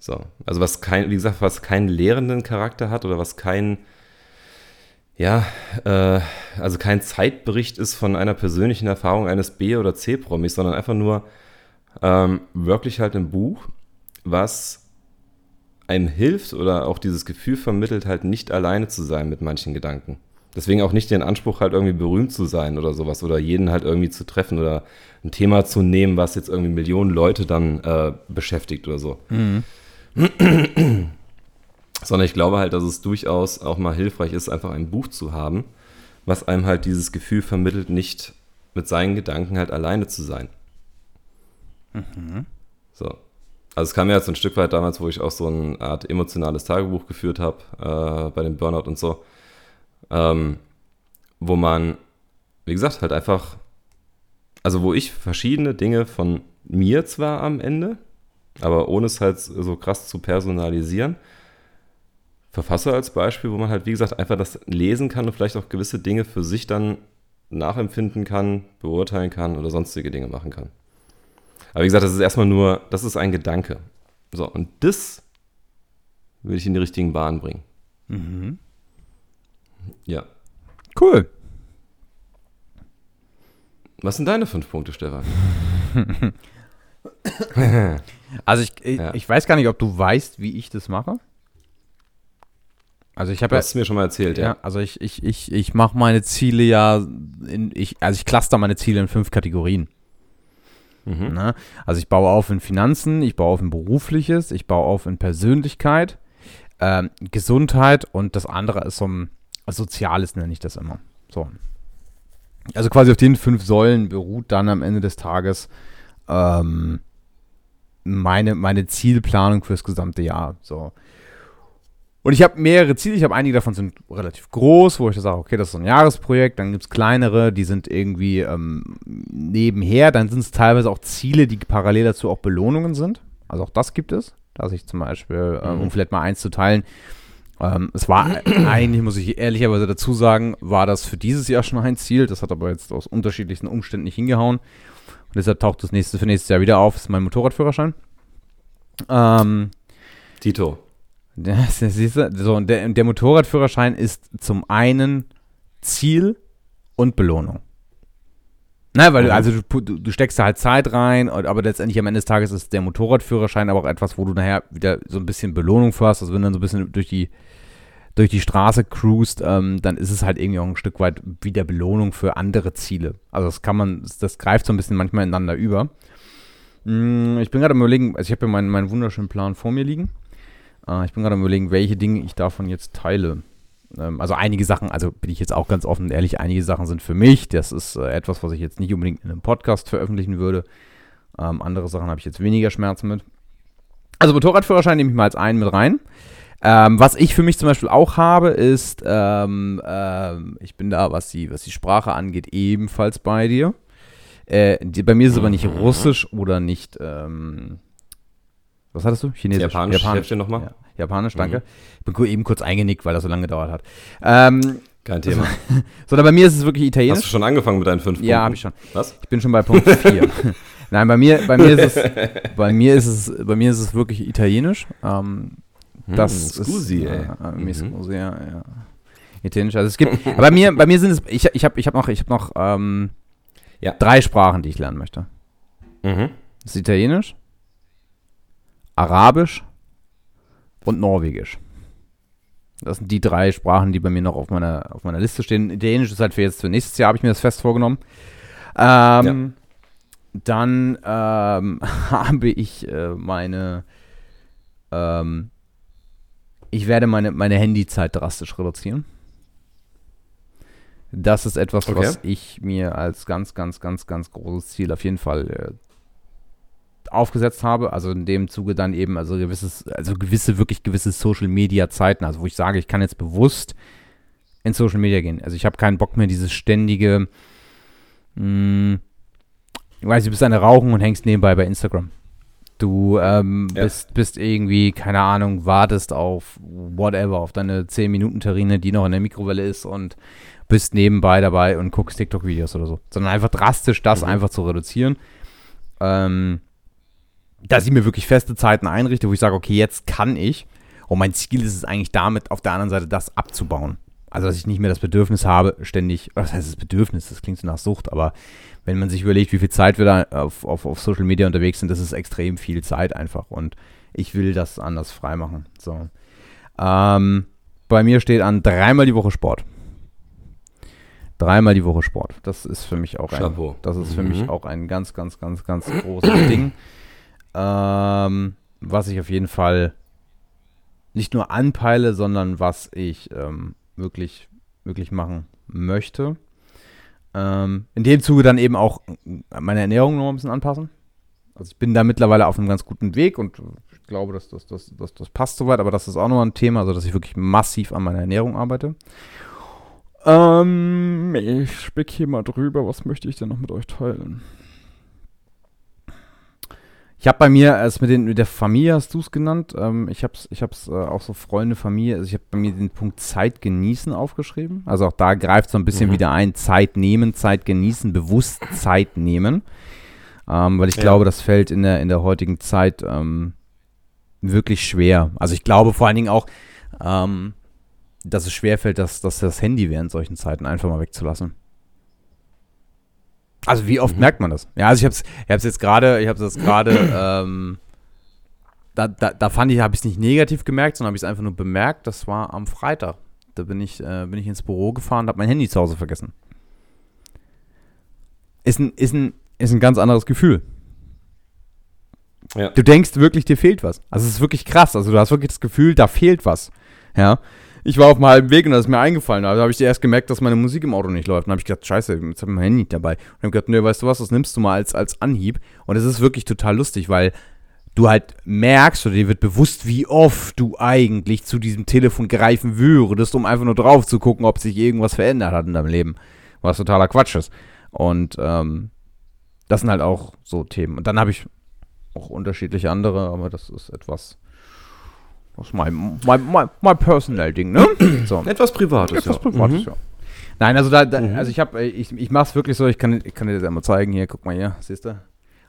So, also was kein, wie gesagt, was keinen lehrenden Charakter hat oder was kein, ja, äh, also kein Zeitbericht ist von einer persönlichen Erfahrung eines B- oder C-Promis, sondern einfach nur ähm, wirklich halt ein Buch, was einem hilft oder auch dieses Gefühl vermittelt, halt nicht alleine zu sein mit manchen Gedanken. Deswegen auch nicht den Anspruch, halt irgendwie berühmt zu sein oder sowas oder jeden halt irgendwie zu treffen oder ein Thema zu nehmen, was jetzt irgendwie Millionen Leute dann äh, beschäftigt oder so. Sondern ich glaube halt, dass es durchaus auch mal hilfreich ist, einfach ein Buch zu haben, was einem halt dieses Gefühl vermittelt, nicht mit seinen Gedanken halt alleine zu sein. So. Also es kam ja jetzt ein Stück weit damals, wo ich auch so eine Art emotionales Tagebuch geführt habe, äh, bei dem Burnout und so. Ähm, wo man, wie gesagt, halt einfach, also wo ich verschiedene Dinge von mir zwar am Ende, aber ohne es halt so krass zu personalisieren, verfasse als Beispiel, wo man halt, wie gesagt, einfach das lesen kann und vielleicht auch gewisse Dinge für sich dann nachempfinden kann, beurteilen kann oder sonstige Dinge machen kann. Aber wie gesagt, das ist erstmal nur, das ist ein Gedanke. So, und das will ich in die richtigen Bahnen bringen. Mhm. Ja. Cool. Was sind deine fünf Punkte, Stefan? also ich, ich, ja. ich, weiß gar nicht, ob du weißt, wie ich das mache. Also ich habe ja, mir schon mal erzählt, ja. ja. Also ich, ich, ich, ich mache meine Ziele ja in, ich, also ich cluster meine Ziele in fünf Kategorien. Mhm. Ne? Also ich baue auf in Finanzen, ich baue auf in Berufliches, ich baue auf in Persönlichkeit, ähm, Gesundheit und das andere ist so ein Soziales, nenne ich das immer. So. Also quasi auf den fünf Säulen beruht dann am Ende des Tages ähm, meine, meine Zielplanung fürs gesamte Jahr. So. Und ich habe mehrere Ziele, ich habe einige davon sind relativ groß, wo ich sage, okay, das ist so ein Jahresprojekt, dann gibt es kleinere, die sind irgendwie ähm, nebenher, dann sind es teilweise auch Ziele, die parallel dazu auch Belohnungen sind. Also auch das gibt es, dass ich zum Beispiel, ähm, um vielleicht mal eins zu teilen, ähm, es war eigentlich, muss ich ehrlicherweise dazu sagen, war das für dieses Jahr schon ein Ziel, das hat aber jetzt aus unterschiedlichsten Umständen nicht hingehauen. Und deshalb taucht das nächste für nächstes Jahr wieder auf, das ist mein Motorradführerschein. Ähm, Tito. Das, siehst du, so, der, der Motorradführerschein ist zum einen Ziel und Belohnung. Na, weil mhm. also du, du, steckst da halt Zeit rein, aber letztendlich am Ende des Tages ist der Motorradführerschein aber auch etwas, wo du nachher wieder so ein bisschen Belohnung für hast. Also wenn du dann so ein bisschen durch die, durch die Straße cruist, ähm, dann ist es halt irgendwie auch ein Stück weit wieder Belohnung für andere Ziele. Also das kann man, das greift so ein bisschen manchmal ineinander über. Hm, ich bin gerade am überlegen, also ich habe ja meinen, meinen wunderschönen Plan vor mir liegen. Äh, ich bin gerade am überlegen, welche Dinge ich davon jetzt teile. Ähm, also einige Sachen, also bin ich jetzt auch ganz offen und ehrlich, einige Sachen sind für mich. Das ist äh, etwas, was ich jetzt nicht unbedingt in einem Podcast veröffentlichen würde. Ähm, andere Sachen habe ich jetzt weniger Schmerzen mit. Also Motorradführerschein nehme ich mal als einen mit rein. Ähm, was ich für mich zum Beispiel auch habe, ist, ähm, ähm, ich bin da, was die, was die Sprache angeht, ebenfalls bei dir. Äh, die, bei mir ist es aber nicht mhm. Russisch oder nicht, ähm, was hattest du? Chinesisch. Japanisch. Japanisch. nochmal. Ja. Japanisch, danke. Mhm. Ich bin eben kurz eingenickt, weil das so lange gedauert hat. Ähm, Kein Thema. Sondern bei mir ist es wirklich italienisch. Hast du schon angefangen mit deinen fünf Punkten? Ja, habe ich schon. Was? Ich bin schon bei Punkt 4. Nein, bei mir, bei mir ist es, bei mir ist es, bei mir ist es wirklich italienisch. Ähm, hm, das hm, scusi, ist, ey. Äh, mhm. scusi, ja, ja. Italienisch. Also es gibt, bei mir, bei mir sind es, ich, ich habe, ich habe noch, ich habe noch ähm, ja. drei Sprachen, die ich lernen möchte. Mhm. Das ist Italienisch, Arabisch und Norwegisch. Das sind die drei Sprachen, die bei mir noch auf meiner, auf meiner Liste stehen. Italienisch ist halt für jetzt für nächstes Jahr, habe ich mir das fest vorgenommen. Ähm, ja. Dann ähm, habe ich äh, meine, ähm, ich werde meine, meine Handyzeit drastisch reduzieren. Das ist etwas, okay. was ich mir als ganz, ganz, ganz, ganz großes Ziel auf jeden Fall äh, aufgesetzt habe. Also in dem Zuge dann eben, also gewisses, also gewisse, wirklich gewisse Social Media Zeiten, also wo ich sage, ich kann jetzt bewusst in Social Media gehen. Also ich habe keinen Bock mehr, dieses ständige, mh, hm, ich weiß, du bist eine Rauchen und hängst nebenbei bei Instagram. Du ähm, ja. bist, bist irgendwie, keine Ahnung, wartest auf whatever, auf deine 10-Minuten-Terrine, die noch in der Mikrowelle ist und bist nebenbei dabei und guckst TikTok-Videos oder so. Sondern einfach drastisch das mhm. einfach zu reduzieren. Ähm, dass ich mir wirklich feste Zeiten einrichte, wo ich sage, okay, jetzt kann ich. Und mein Ziel ist es eigentlich damit, auf der anderen Seite das abzubauen. Also, dass ich nicht mehr das Bedürfnis habe, ständig, was heißt das Bedürfnis? Das klingt so nach Sucht, aber wenn man sich überlegt, wie viel Zeit wir da auf, auf, auf Social Media unterwegs sind, das ist extrem viel Zeit einfach. Und ich will das anders freimachen. So. Ähm, bei mir steht an dreimal die Woche Sport. Dreimal die Woche Sport. Das ist für mich auch ein, das ist für mhm. mich auch ein ganz, ganz, ganz, ganz großes Ding. Ähm, was ich auf jeden Fall nicht nur anpeile, sondern was ich ähm, wirklich, wirklich machen möchte. Ähm, in dem Zuge dann eben auch meine Ernährung noch ein bisschen anpassen. Also ich bin da mittlerweile auf einem ganz guten Weg und ich glaube, dass das, das, das, das passt soweit, aber das ist auch noch ein Thema, also dass ich wirklich massiv an meiner Ernährung arbeite. Ähm, ich spick hier mal drüber. Was möchte ich denn noch mit euch teilen? Ich habe bei mir, es mit, den, mit der Familie hast du es genannt. Ähm, ich habe es ich hab's, äh, auch so Freunde, Familie. Also ich habe bei mir den Punkt Zeit genießen aufgeschrieben. Also auch da greift so ein bisschen mhm. wieder ein. Zeit nehmen, Zeit genießen, bewusst Zeit nehmen. Ähm, weil ich ja. glaube, das fällt in der, in der heutigen Zeit ähm, wirklich schwer. Also ich glaube vor allen Dingen auch, ähm, dass es schwerfällt, dass, dass das Handy während solchen Zeiten einfach mal wegzulassen. Also wie oft mhm. merkt man das? Ja, also ich habe es ich hab's jetzt gerade, ich habe das gerade, ähm, da, da, da fand ich, habe ich es nicht negativ gemerkt, sondern habe ich es einfach nur bemerkt. Das war am Freitag. Da bin ich, äh, bin ich ins Büro gefahren und habe mein Handy zu Hause vergessen. Ist ein, ist ein, ist ein ganz anderes Gefühl. Ja. Du denkst wirklich, dir fehlt was. Also es ist wirklich krass. Also du hast wirklich das Gefühl, da fehlt was. Ja ich war auf dem halben Weg und das ist mir eingefallen. Da habe ich erst gemerkt, dass meine Musik im Auto nicht läuft. Und habe ich gedacht, scheiße, jetzt habe ich mein Handy dabei. Und habe gedacht, nö, weißt du was, das nimmst du mal als, als Anhieb. Und es ist wirklich total lustig, weil du halt merkst oder dir wird bewusst, wie oft du eigentlich zu diesem Telefon greifen würdest, um einfach nur drauf zu gucken, ob sich irgendwas verändert hat in deinem Leben. Was totaler Quatsch ist. Und ähm, das sind halt auch so Themen. Und dann habe ich auch unterschiedliche andere, aber das ist etwas das ist mein, mein, mein, mein Personal-Ding, ne? So. Etwas Privates, Etwas ja. Privates, mhm. ja. Nein, also da, da mhm. also ich habe, ich, ich mache es wirklich so, ich kann, ich kann dir das einmal zeigen, hier, guck mal hier, siehst du?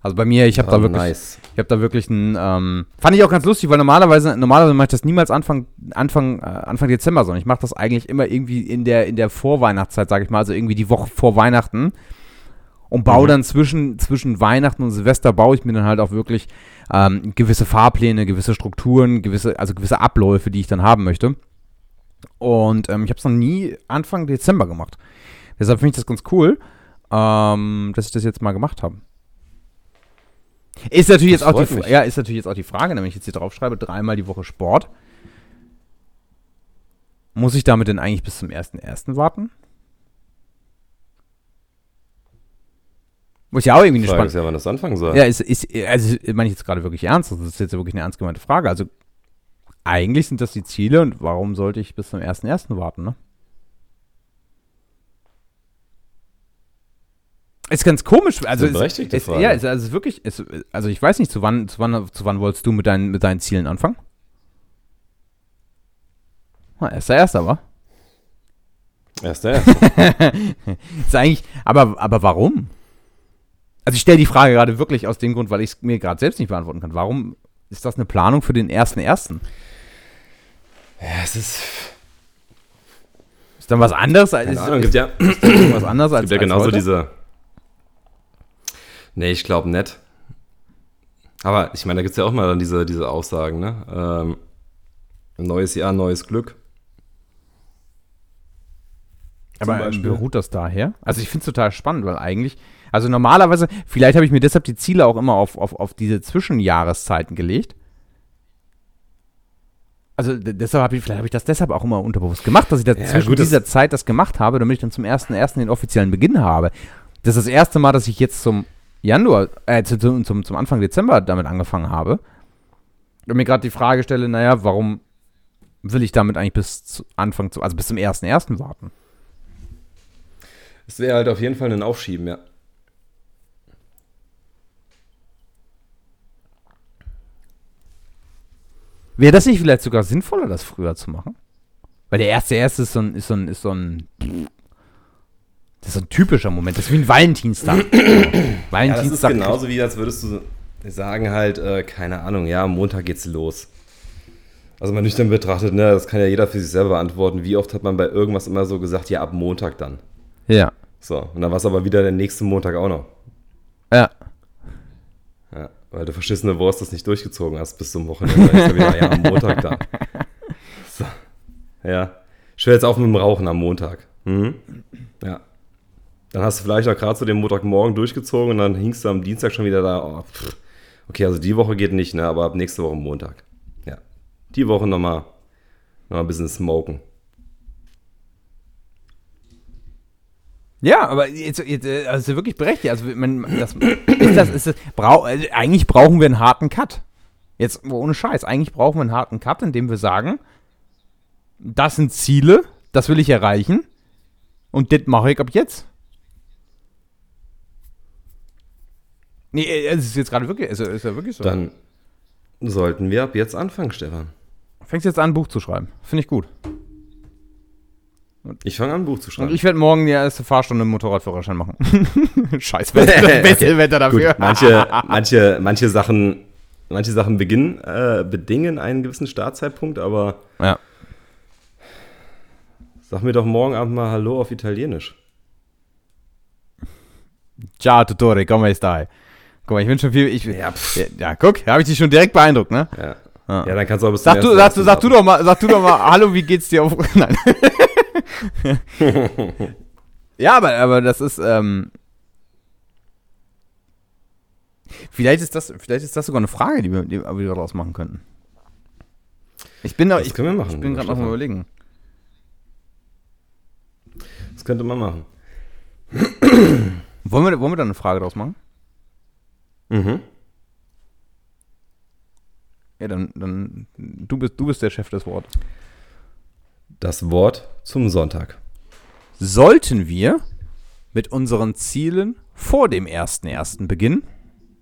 Also bei mir, ich habe oh, da wirklich, nice. ich habe da wirklich ein, ähm, fand ich auch ganz lustig, weil normalerweise, normalerweise mache ich das niemals Anfang, Anfang, äh, Anfang Dezember, sondern ich mache das eigentlich immer irgendwie in der, in der Vorweihnachtszeit, sage ich mal, also irgendwie die Woche vor Weihnachten und baue mhm. dann zwischen, zwischen Weihnachten und Silvester baue ich mir dann halt auch wirklich ähm, gewisse Fahrpläne, gewisse Strukturen, gewisse, also gewisse Abläufe, die ich dann haben möchte. Und ähm, ich habe es noch nie Anfang Dezember gemacht. Deshalb finde ich das ganz cool, ähm, dass ich das jetzt mal gemacht habe. Ist natürlich, jetzt auch die, ja, ist natürlich jetzt auch die Frage, wenn ich jetzt hier drauf schreibe, dreimal die Woche Sport. Muss ich damit denn eigentlich bis zum 1.1. warten? Muss ja auch irgendwie eine Frage ist ja, wann das anfangen soll. Ja, ist, ist, also meine ich jetzt gerade wirklich ernst. Das ist jetzt wirklich eine ernst gemeinte Frage. Also eigentlich sind das die Ziele und warum sollte ich bis zum 1.1. warten, ne? Ist ganz komisch. Also das ist, ist, ist Ja, ist, also wirklich, ist, also ich weiß nicht, zu wann, zu wann, zu wann wolltest du mit deinen, mit deinen Zielen anfangen? Na, erster, erster, wa? Erster, erster. ist eigentlich, aber, aber warum? Also ich stelle die Frage gerade wirklich aus dem Grund, weil ich es mir gerade selbst nicht beantworten kann. Warum ist das eine Planung für den ersten ersten? Ja, es ist. Ist dann was anderes als. Keine Ahnung, gibt ja. was anderes als. Gibt ja genauso als diese. Nee, ich glaube nicht. Aber ich meine, da gibt es ja auch mal dann diese, diese Aussagen, ne? Ähm, neues Jahr, neues Glück. Aber beruht das daher? Also ich finde es total spannend, weil eigentlich also normalerweise, vielleicht habe ich mir deshalb die Ziele auch immer auf, auf, auf diese Zwischenjahreszeiten gelegt. Also deshalb habe ich, vielleicht habe ich das deshalb auch immer unterbewusst gemacht, dass ich da ja, zwischen gut, dieser Zeit das gemacht habe, damit ich dann zum ersten ersten den offiziellen Beginn habe. Das ist das erste Mal, dass ich jetzt zum Januar, äh, zum, zum, zum Anfang Dezember damit angefangen habe. Und mir gerade die Frage stelle, naja, warum will ich damit eigentlich bis zu Anfang, also bis zum ersten ersten warten? Es wäre halt auf jeden Fall ein Aufschieben, ja. Wäre das nicht vielleicht sogar sinnvoller, das früher zu machen? Weil der erste erste ist so ein, ist so ein, ist so ein, das ist so ein typischer Moment. Das ist wie ein Valentinstag. Valentinstag. Ja, das ist genauso wie, als würdest du sagen halt, äh, keine Ahnung, ja, am Montag geht's los. Also man nüchtern betrachtet, ne, das kann ja jeder für sich selber beantworten. Wie oft hat man bei irgendwas immer so gesagt, ja, ab Montag dann. Ja. So, und dann war es aber wieder der nächste Montag auch noch. Ja. Weil du verschissene Wurst das nicht durchgezogen hast bis zum Wochenende. Dann ist ja wieder, ja, am Montag da. So. Ja. Ich höre jetzt auf mit dem Rauchen am Montag. Mhm. Ja. Dann hast du vielleicht auch gerade so den Montagmorgen durchgezogen und dann hingst du am Dienstag schon wieder da. Oh, okay, also die Woche geht nicht, ne? aber ab nächste Woche Montag. Ja. Die Woche nochmal noch mal ein bisschen smoken. Ja, aber jetzt, jetzt also wirklich berechtigt. Also man, das, ist das, ist das, brau, also eigentlich brauchen wir einen harten Cut. Jetzt ohne Scheiß. Eigentlich brauchen wir einen harten Cut, indem wir sagen, das sind Ziele, das will ich erreichen. Und das mache ich ab jetzt. Nee, äh, es ist jetzt gerade wirklich, ist, ist ja wirklich so. Dann sollten wir ab jetzt anfangen, Stefan. Fängst jetzt an, ein Buch zu schreiben. Finde ich gut. Ich fange an, ein Buch zu Und schreiben. ich werde morgen die erste Fahrstunde im Motorradführerschein machen. Scheiß Wetter, beste Wetter dafür. Gut, manche, manche, manche Sachen, manche Sachen beginnen, äh, bedingen einen gewissen Startzeitpunkt, aber ja. sag mir doch morgen Abend mal Hallo auf Italienisch. Ciao, Tutore, come stai? Guck mal, ich bin schon viel. Ich, Ja, ja, ja, guck, habe ich dich schon direkt beeindruckt, ne? Ja. Ja. Ja, dann kannst du auch bis Sag du, sag, du, sag du doch mal, sag du doch mal, hallo, wie geht's dir auf. Nein. Ja, aber, aber das ist, ähm, Vielleicht ist das, vielleicht ist das sogar eine Frage, die wir, die wir daraus machen könnten. Ich bin, da, Das ich, können wir machen, ich bin gerade noch mal überlegen. Das könnte man machen. Wollen wir, wollen wir da eine Frage draus machen? Mhm. Ja, dann, dann du bist, du bist der Chef des Wortes. Das Wort zum Sonntag. Sollten wir mit unseren Zielen vor dem 1.1. beginnen